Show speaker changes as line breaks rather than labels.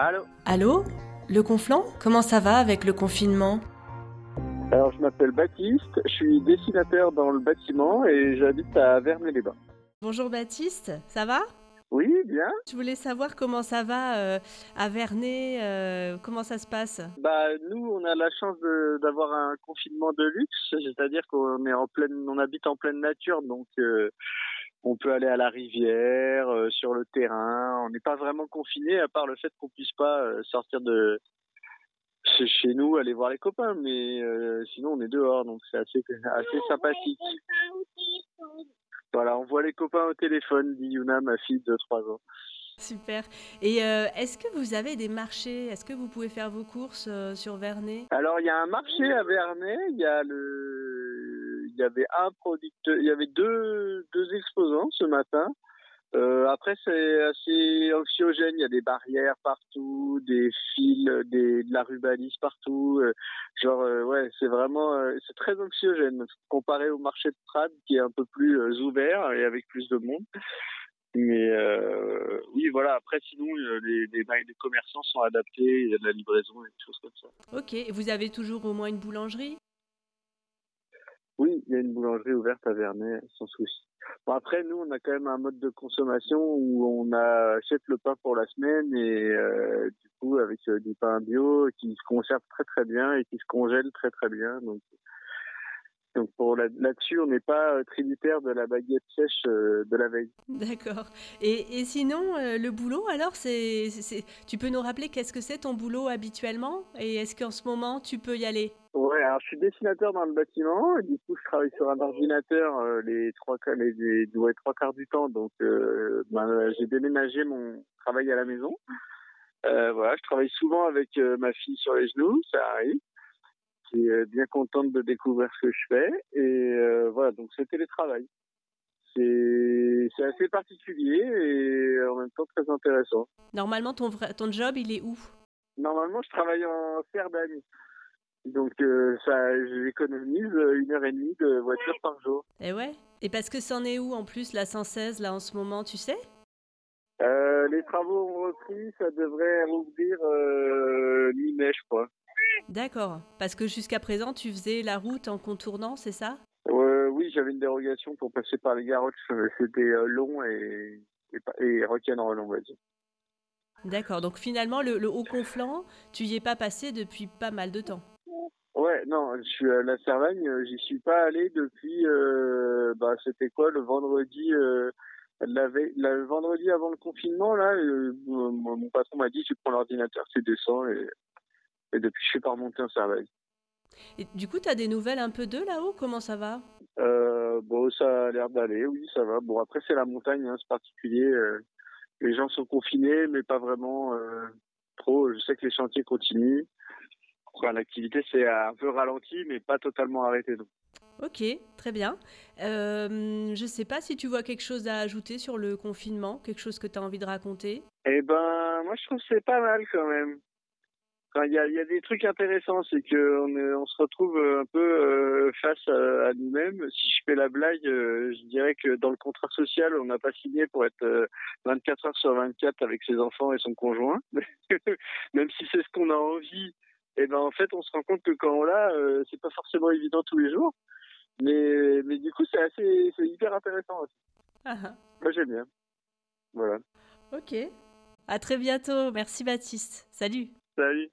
Allô
Allô Le Conflant Comment ça va avec le confinement
Alors, je m'appelle Baptiste, je suis dessinateur dans le bâtiment et j'habite à Vernay-les-Bains.
Bonjour Baptiste, ça va
Oui, bien.
Je voulais savoir comment ça va euh, à Vernay, euh, comment ça se passe
Bah, nous, on a la chance d'avoir un confinement de luxe, c'est-à-dire qu'on est en pleine, on habite en pleine nature, donc euh, on peut aller à la rivière, euh, sur le terrain. On n'est pas vraiment confiné, à part le fait qu'on puisse pas euh, sortir de chez- nous, aller voir les copains, mais euh, sinon on est dehors, donc c'est assez, assez sympathique. Voilà, on voit les copains au téléphone, dit Yuna, ma fille de 3 ans.
Super. Et euh, est-ce que vous avez des marchés? Est-ce que vous pouvez faire vos courses euh, sur Vernay?
Alors, il y a un marché à Vernay, il y a le, il y avait un producteur, il y avait deux, deux exposants ce matin. Euh, après, c'est assez anxiogène. Il y a des barrières partout, des fils, de la rubalise partout. Euh, genre, euh, ouais, c'est vraiment, c'est très anxiogène comparé au marché de Prades qui est un peu plus ouvert et avec plus de monde. Mais oui, voilà. Après, sinon, les, les, commerçants sont adaptés. Il y a de la livraison et des choses comme ça.
Ok. Vous avez toujours au moins une boulangerie?
Oui, il y a une boulangerie ouverte à Vernay, sans souci. Bon, après, nous, on a quand même un mode de consommation où on achète le pain pour la semaine et euh, du coup, avec euh, du pain bio qui se conserve très très bien et qui se congèle très très bien. Donc pour la- là-dessus, on n'est pas euh, tributaire de la baguette sèche euh, de la veille.
D'accord. Et, et sinon, euh, le boulot, alors, c'est, tu peux nous rappeler qu'est-ce que c'est ton boulot habituellement? Et est-ce qu'en ce moment, tu peux y aller?
Ouais, alors je suis dessinateur dans le bâtiment. et Du coup, je travaille sur un ordinateur euh, les trois quarts, les, les- ouais, trois quarts du temps. Donc, euh, ben, j'ai déménagé mon travail à la maison. Euh, voilà, je travaille souvent avec ma fille sur les genoux, ça arrive. Qui est bien contente de découvrir ce que je fais. Et euh, voilà, donc c'est télétravail. C'est c'est assez particulier et en même temps très intéressant.
Normalement, ton, vrai- ton job, il est où?
Normalement, je travaille en serre d'amis. Donc, euh, ça, j'économise une heure et demie de voiture par jour.
Eh ouais. Et parce que c'en est où en plus, la 116, là, en ce moment, tu sais?
Euh, les travaux ont repris, ça devrait rouvrir euh, mi-mai, je crois.
D'accord. Parce que jusqu'à présent, tu faisais la route en contournant, c'est ça?
Euh, oui, j'avais une dérogation pour passer par les garoches. euh, C'était euh, long et, et, et rock'n'roll, on va dire.
D'accord. Donc finalement, le, le haut conflant, tu y es pas passé depuis pas mal de temps.
Ouais, non, je suis à la Cervagne, euh, j'y suis pas allé depuis, euh, bah, c'était quoi, le vendredi, euh, la veille- la- le vendredi avant le confinement, là, euh, mon, mon patron m'a dit, tu prends l'ordinateur, tu descends, et, et depuis, je suis pas remonté en Cervagne.
Et du coup, tu as des nouvelles un peu d'eux là-haut? Comment ça va?
Euh, bon, ça a l'air d'aller, oui, ça va. Bon, après, c'est la montagne, hein, c'est particulier. euh, les gens sont confinés, mais pas vraiment euh, trop. Je sais que les chantiers continuent. Enfin, l'activité s'est un peu ralentie, mais pas totalement arrêtée. Donc.
Ok, très bien. Euh, je sais pas si tu vois quelque chose à ajouter sur le confinement, quelque chose que tu as envie de raconter.
Eh ben, moi, je trouve que c'est pas mal quand même. Il y a, des trucs intéressants, c'est que on, est- on se retrouve un peu euh, face à, nous-mêmes. Si je fais la blague, euh, je dirais que dans le contrat social, on n'a pas signé pour être euh, 24 heures sur 24 avec ses enfants et son conjoint. Même si c'est ce qu'on a envie, eh ben en fait, on se rend compte que quand on l'a, c'est pas forcément évident tous les jours. Mais, mais du coup, c'est assez, c'est hyper intéressant aussi.
Ah, ah.
Moi, j'aime bien. Voilà.
ok. À très bientôt. Merci Baptiste. Salut.
Salut.